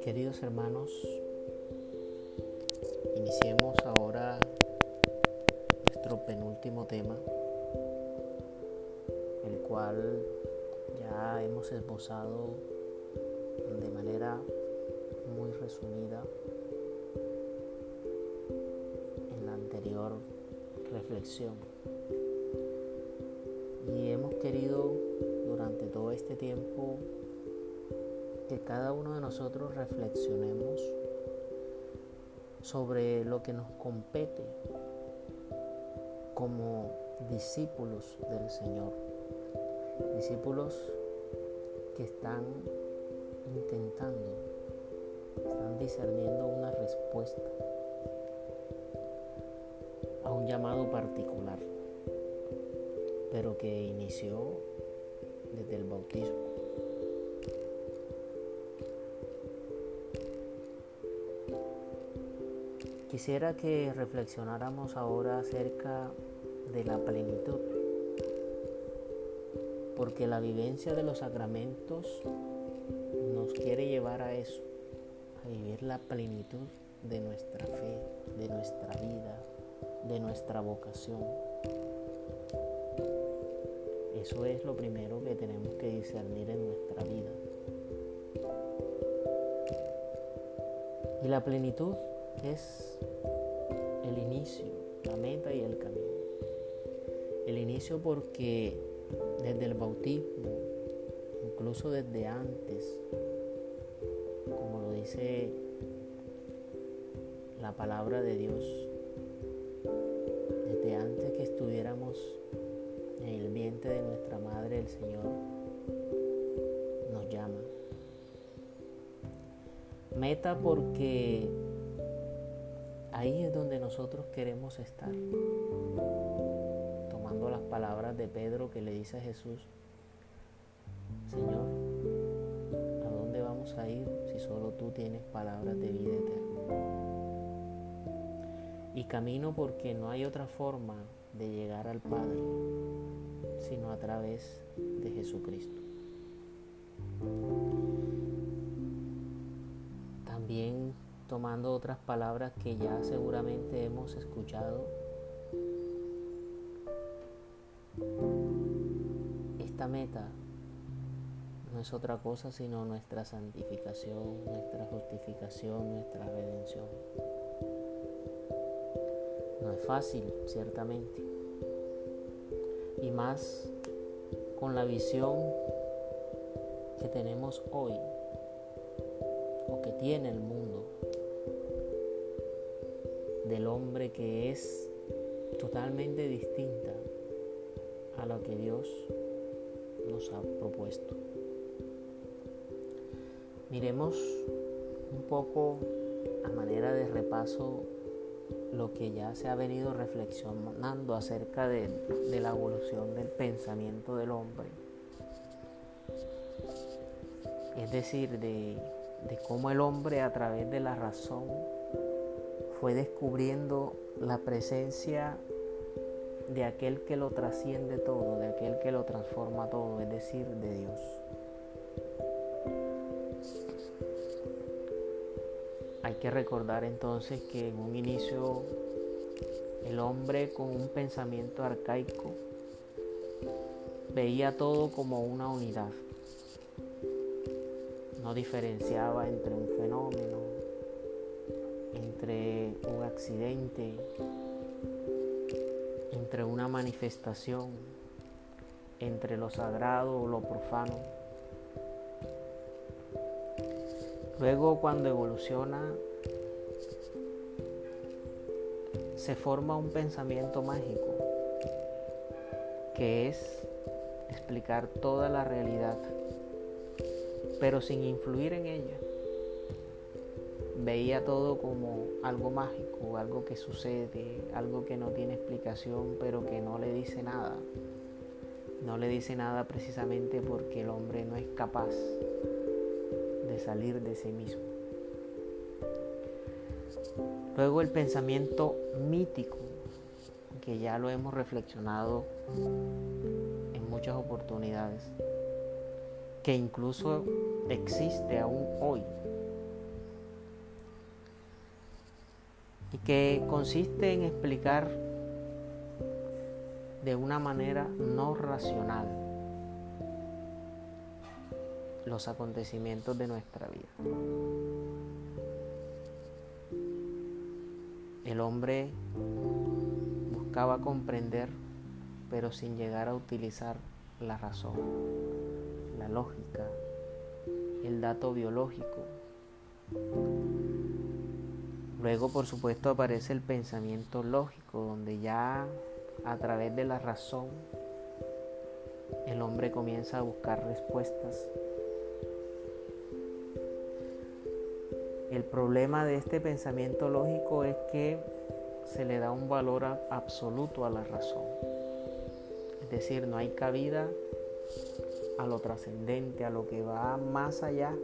Queridos hermanos, iniciemos ahora nuestro penúltimo tema, el cual ya hemos esbozado de manera muy resumida en la anterior reflexión. Querido durante todo este tiempo que cada uno de nosotros reflexionemos sobre lo que nos compete como discípulos del Señor, discípulos que están intentando, están discerniendo una respuesta a un llamado particular, pero que inició desde el bautismo. Quisiera que reflexionáramos ahora acerca de la plenitud, porque la vivencia de los sacramentos nos quiere llevar a eso, a vivir la plenitud de nuestra fe, de nuestra vida, de nuestra vocación. Eso es lo primero que tenemos que discernir en nuestra vida. Y la plenitud es el inicio, la meta y el camino. El inicio porque desde el bautismo, incluso desde antes, como lo dice la palabra de Dios, desde antes que estuviéramos de nuestra madre, el Señor nos llama. Meta porque Ahí es donde nosotros queremos estar. Tomando las palabras de Pedro que le dice a Jesús, Señor, ¿a dónde vamos a ir si solo tú tienes palabras de vida eterna? Y camino porque no hay otra forma de llegar al Padre sino a través de Jesucristo. También tomando otras palabras que ya seguramente hemos escuchado. Esta meta no es otra cosa sino nuestra santificación, nuestra justificación, nuestra redención. No es fácil, ciertamente. Y más con la visión que tenemos hoy o que tiene el mundo del hombre que es totalmente distinta a lo que Dios nos ha propuesto. Miremos un poco a manera de repaso lo que ya se ha venido reflexionando acerca de, la evolución del pensamiento del hombre. Es decir, de, de cómo el hombre a través de la razón fue descubriendo la presencia de aquel que lo trasciende todo, de aquel que lo transforma todo, es decir, de Dios. Hay que recordar entonces que en un inicio el hombre con un pensamiento arcaico veía todo como una unidad. No diferenciaba entre un fenómeno, entre un accidente, entre una manifestación, entre lo sagrado o lo profano. Luego cuando evoluciona se forma un pensamiento mágico que es explicar toda la realidad, pero sin influir en ella veía todo como algo mágico, algo que sucede, algo que no tiene explicación, pero que no le dice nada. No le dice nada precisamente porque el hombre no es capaz salir de sí mismo. Luego el pensamiento mítico, que ya lo hemos reflexionado en muchas oportunidades, que incluso existe aún hoy y que consiste en explicar de una manera no racional los acontecimientos de nuestra vida. El hombre buscaba comprender, pero sin llegar a utilizar la razón, la lógica, el dato biológico. Luego, por supuesto, aparece el pensamiento lógico, donde ya a través de la razón el hombre comienza a buscar respuestas El problema de este pensamiento lógico es que se le da un valor absoluto a la razón. Es decir, no hay cabida a lo trascendente, a lo que va más allá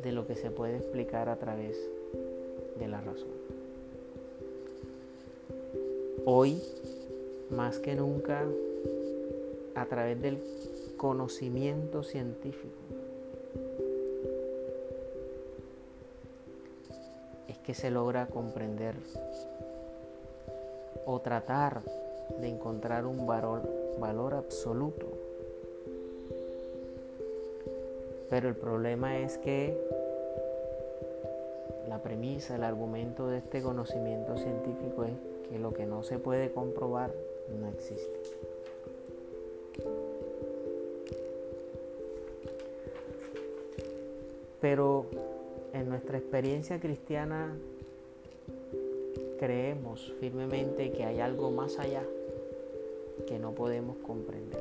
de lo que se puede explicar a través de la razón. Hoy, más que nunca, a través del conocimiento científico, que se logra comprender o tratar de encontrar un valor, valor absoluto. Pero el problema es que la premisa, el argumento de este conocimiento científico es que lo que no se puede comprobar no existe. Pero en nuestra experiencia cristiana creemos firmemente que hay algo más allá que no podemos comprender.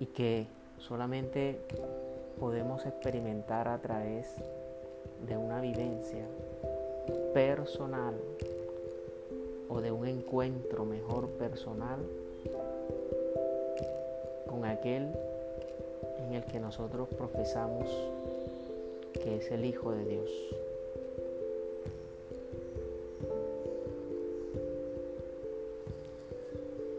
Y que solamente podemos experimentar a través de una vivencia personal o de un encuentro mejor personal con aquel en el que nosotros profesamos que es el Hijo de Dios.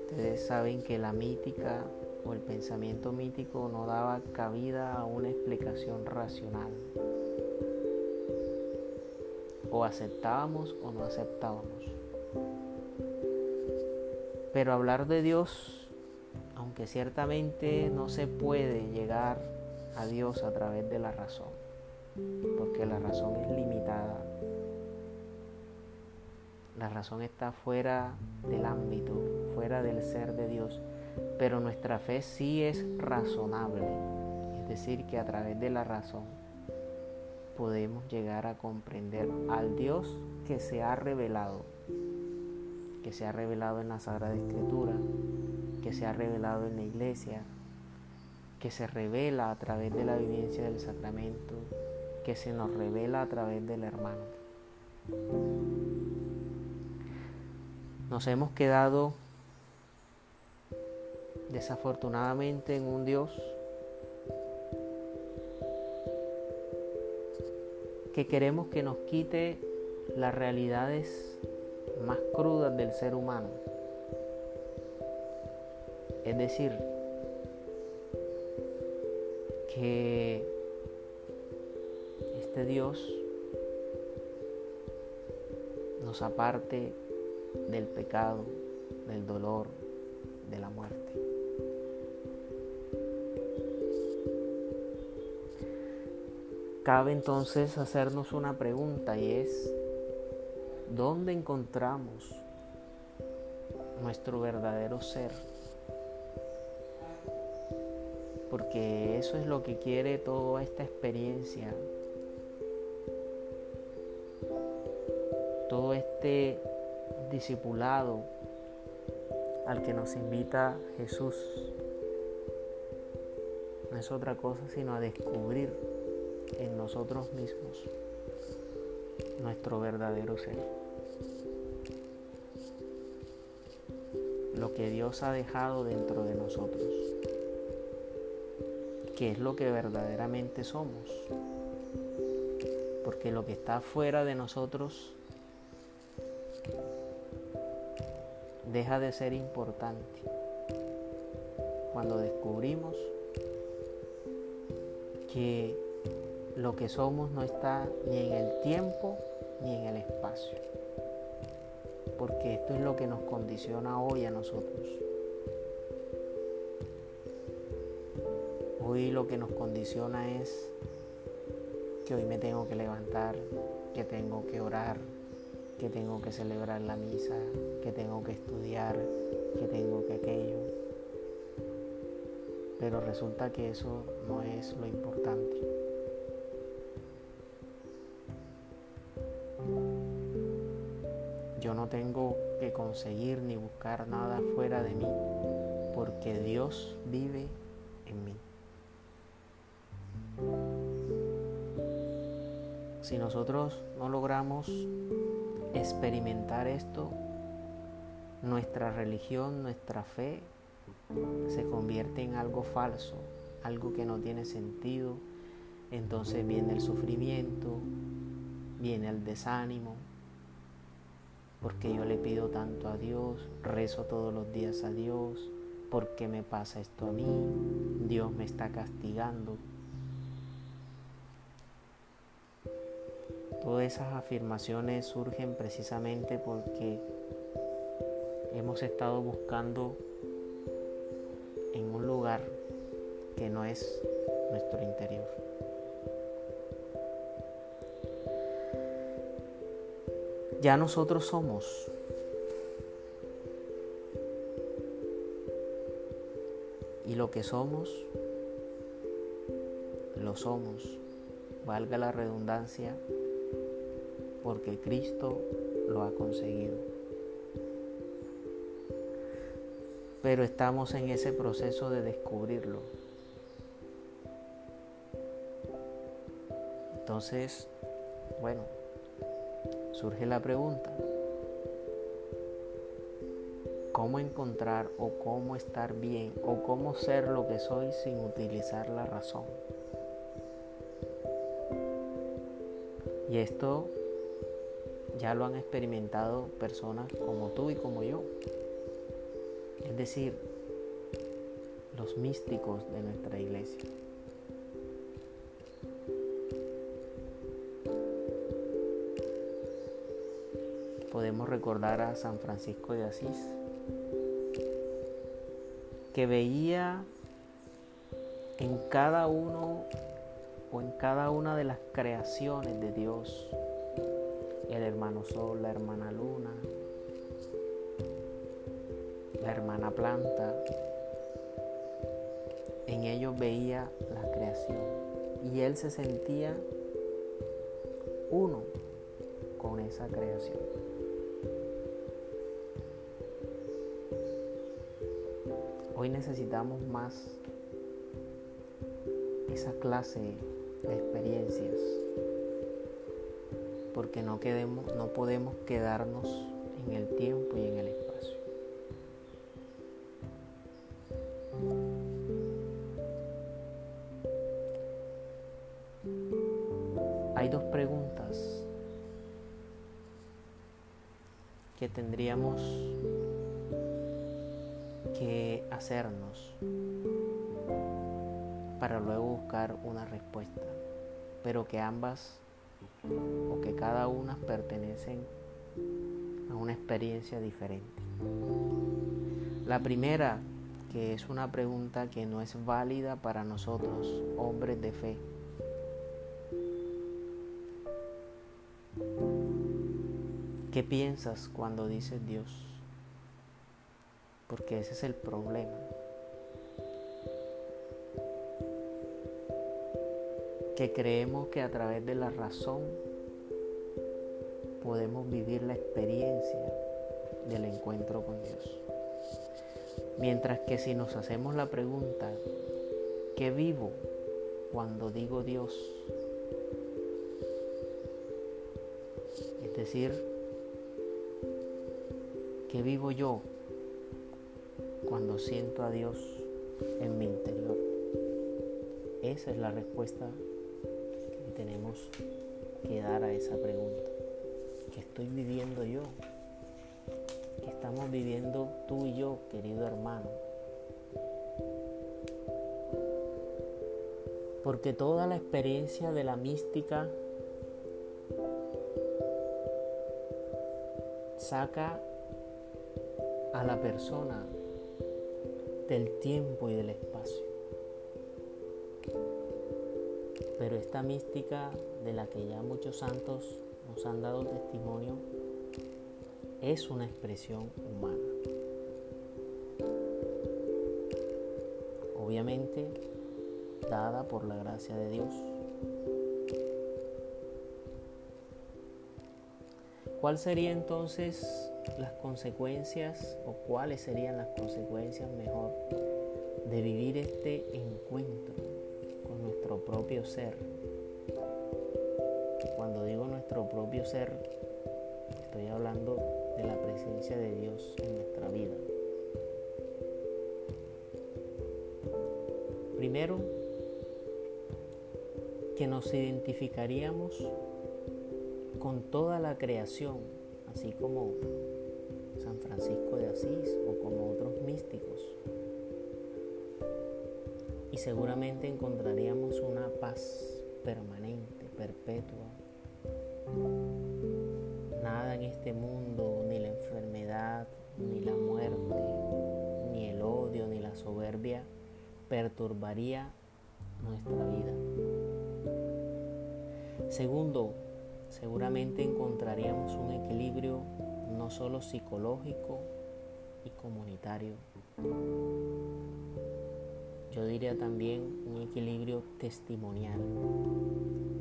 Ustedes saben que la mítica o el pensamiento mítico no daba cabida a una explicación racional. O aceptábamos o no aceptábamos. Pero hablar de Dios que ciertamente no se puede llegar a Dios a través de la razón, porque la razón es limitada. La razón está fuera del ámbito, fuera del ser de Dios, pero nuestra fe sí es razonable, es decir, que a través de la razón podemos llegar a comprender al Dios que se ha revelado, que se ha revelado en la Sagrada Escritura, que se ha revelado en la iglesia, que se revela a través de la vivencia del sacramento, que se nos revela a través del hermano. Nos hemos quedado desafortunadamente en un Dios que queremos que nos quite las realidades más crudas del ser humano es decir, que este Dios nos aparte del pecado, del dolor, de la muerte. Cabe entonces hacernos una pregunta y es, ¿dónde encontramos nuestro verdadero ser? porque eso es lo que quiere toda esta experiencia, todo este discipulado al que nos invita Jesús. No es otra cosa sino a descubrir en nosotros mismos nuestro verdadero ser. Lo que Dios ha dejado dentro de nosotros qué es lo que verdaderamente somos. Porque lo que está fuera de nosotros deja de ser importante cuando descubrimos que lo que somos no está ni en el tiempo ni en el espacio. Porque esto es lo que nos condiciona hoy a nosotros. Hoy lo que nos condiciona es que hoy me tengo que levantar, que tengo que orar, que tengo que celebrar la misa, que tengo que estudiar, que tengo que aquello. Pero resulta que eso no es lo importante. Conseguir ni buscar nada fuera de mí, porque Dios vive en mí. Si nosotros no logramos experimentar esto, nuestra religión, nuestra fe se convierte en algo falso, algo que no tiene sentido. Entonces viene el sufrimiento, viene el desánimo, porque yo le pido tanto a Dios, rezo todos los días a Dios, porque me pasa esto a mí, Dios me está castigando. Todas esas afirmaciones surgen precisamente porque hemos estado buscando en un lugar que no es nuestro interior. Ya nosotros somos y lo que somos, lo somos, valga la redundancia, porque Cristo lo ha conseguido. Pero estamos en ese proceso de descubrirlo. Entonces, bueno, surge la pregunta, ¿cómo encontrar o cómo estar bien o cómo ser lo que soy sin utilizar la razón? Y esto ya lo han experimentado personas como tú y como yo. Es decir, los místicos de nuestra iglesia. Podemos recordar a San Francisco de Asís, que veía en cada uno o en cada una de las creaciones de Dios el hermano sol, la hermana luna, la hermana planta. En ellos veía la creación y él se sentía uno con esa creación. Hoy necesitamos más esa clase de experiencias porque no, no podemos quedarnos en el tiempo y en el espacio. Una respuesta, pero que ambas o que cada una pertenecen a una experiencia diferente. La primera, que es una pregunta que no es válida para nosotros, hombres de fe. ¿Qué piensas cuando dices Dios? Porque ese es el problema. Que creemos que a través de la razón podemos vivir la experiencia del encuentro con Dios. Mientras que si nos hacemos la pregunta, ¿qué vivo cuando digo Dios? Es decir, ¿qué vivo yo cuando siento a Dios en mi interior? Esa es la respuesta tenemos que dar a esa pregunta. ¿Qué estoy viviendo yo? ¿Qué estamos viviendo tú y yo, querido hermano? Porque toda la experiencia de la mística saca a la persona del tiempo y del espacio. Pero esta mística de la que ya muchos santos nos han dado testimonio es una expresión humana. Obviamente dada por la gracia de Dios. ¿Cuál sería entonces las consecuencias o cuáles serían las consecuencias mejor de vivir este encuentro propio ser? Cuando digo nuestro propio ser, estoy hablando de la presencia de Dios en nuestra vida. Primero, que nos identificaríamos con toda la creación, así como San Francisco de Asís o como otros místicos. Y seguramente encontraríamos una paz permanente, perpetua. Nada en este mundo, ni la enfermedad, ni la muerte, ni el odio, ni la soberbia, perturbaría nuestra vida. Segundo, seguramente encontraríamos un equilibrio no solo psicológico y comunitario. También un equilibrio testimonial.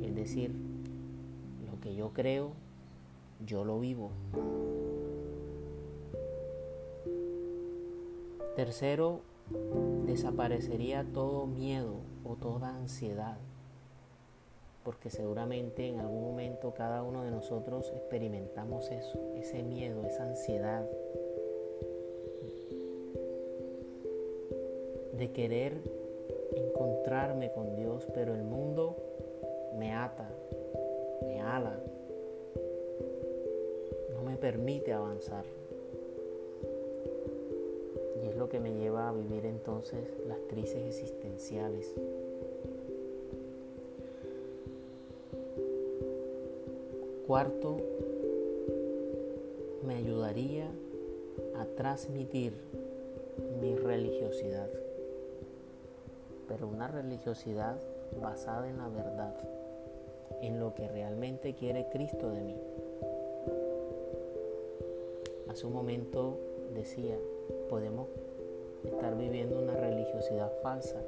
Es decir, lo que yo creo, yo lo vivo. Tercero, desaparecería todo miedo o toda ansiedad porque seguramente en algún momento cada uno de nosotros experimentamos eso, ese miedo, esa ansiedad de querer encontrarme con Dios, pero el mundo me ata, me ala, no me permite avanzar. Y es lo que me lleva a vivir entonces las crisis existenciales. Cuarto, me ayudaría a transmitir mi religiosidad, pero una religiosidad basada en la verdad, en lo que realmente quiere Cristo de mí. Hace un momento decía, podemos estar viviendo una religiosidad falsa,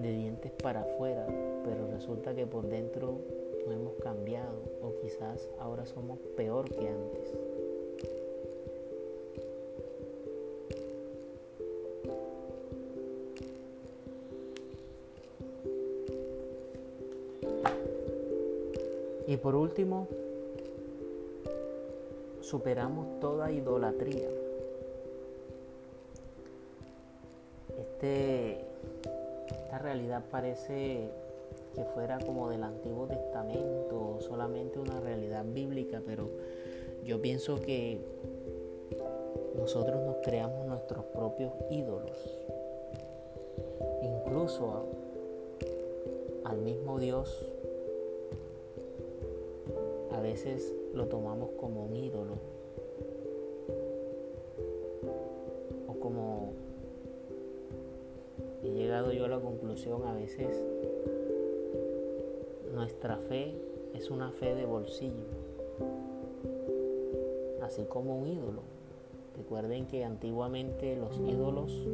de dientes para afuera, pero resulta que por dentro no hemos cambiado o quizás ahora somos peor que antes. Y por último, superamos toda idolatría. Este, esta realidad parece que fuera como del Antiguo Testamento, solamente una realidad bíblica, pero yo pienso que nosotros nos creamos nuestros propios ídolos. Incluso al mismo Dios veces lo tomamos como un ídolo. O como he llegado yo a la conclusión a veces nuestra fe es una fe de bolsillo, así como un ídolo. Recuerden que antiguamente los ídolos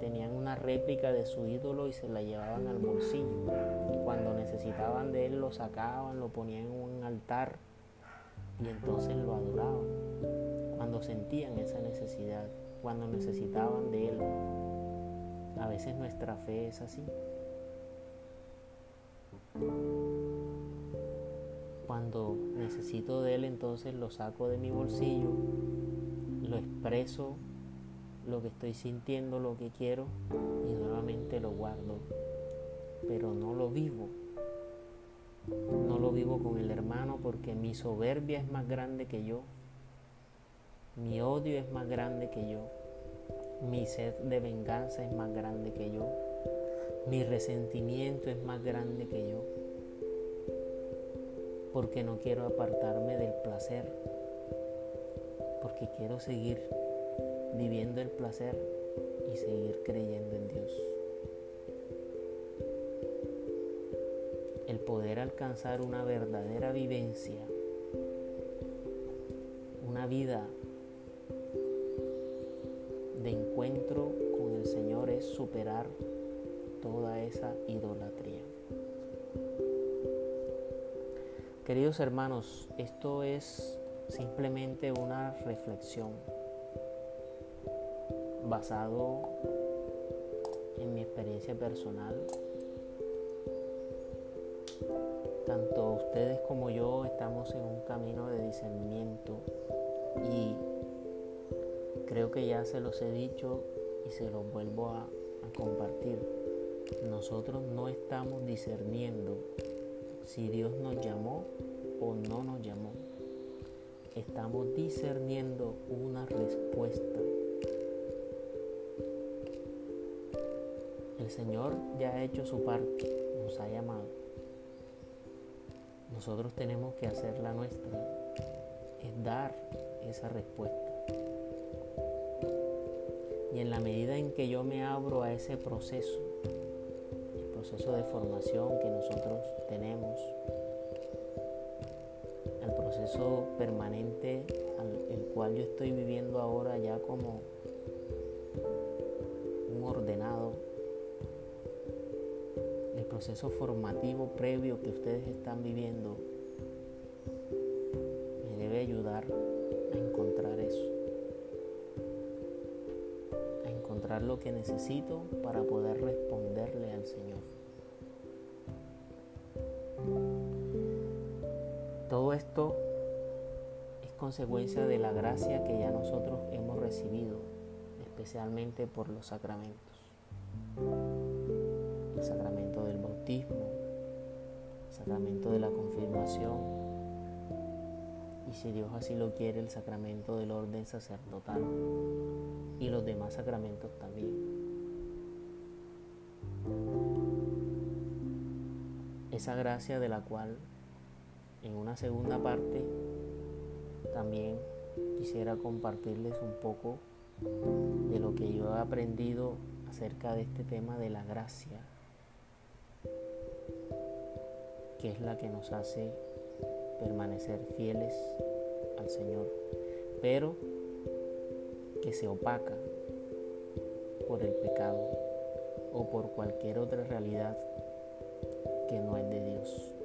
tenían una réplica de su ídolo y se la llevaban al bolsillo. Cuando necesitaban de él lo sacaban, lo ponían en un altar y entonces lo adoraban. Cuando sentían esa necesidad, cuando necesitaban de él. A veces nuestra fe es así. Cuando necesito de él, entonces lo saco de mi bolsillo, lo expreso, lo que estoy sintiendo, lo que quiero, y nuevamente lo guardo, pero no lo vivo. No lo vivo con el hermano porque mi soberbia es más grande que yo, mi odio es más grande que yo, mi sed de venganza es más grande que yo, mi resentimiento es más grande que yo, porque no quiero apartarme del placer, porque quiero seguir viviendo el placer y seguir creyendo en Dios. Poder alcanzar una verdadera vivencia, una vida de encuentro con el Señor es superar toda esa idolatría. Queridos hermanos, esto es simplemente una reflexión basado en mi experiencia personal. Ustedes como yo estamos en un camino de discernimiento y creo que ya se los he dicho y se los vuelvo a, compartir. Nosotros no estamos discerniendo si Dios nos llamó o no nos llamó. Estamos discerniendo una respuesta El Señor ya ha hecho su parte, nos ha llamado. Nosotros tenemos que hacer la nuestra, es dar esa respuesta. Y en la medida en que yo me abro a ese proceso, el proceso de formación que nosotros tenemos, al proceso permanente al el cual yo estoy viviendo ahora ya como proceso formativo previo que ustedes están viviendo me debe ayudar a encontrar eso, a encontrar lo que necesito para poder responderle al Señor. Todo esto es consecuencia de la gracia que ya nosotros hemos recibido, especialmente por los sacramentos el sacramento del bautismo, el sacramento de la confirmación y si Dios así lo quiere, el sacramento del orden sacerdotal y los demás sacramentos también. Esa gracia de la cual en una segunda parte también quisiera compartirles un poco de lo que yo he aprendido acerca de este tema de la gracia que es la que nos hace permanecer fieles al Señor, pero que se opaca por el pecado o por cualquier otra realidad que no es de Dios.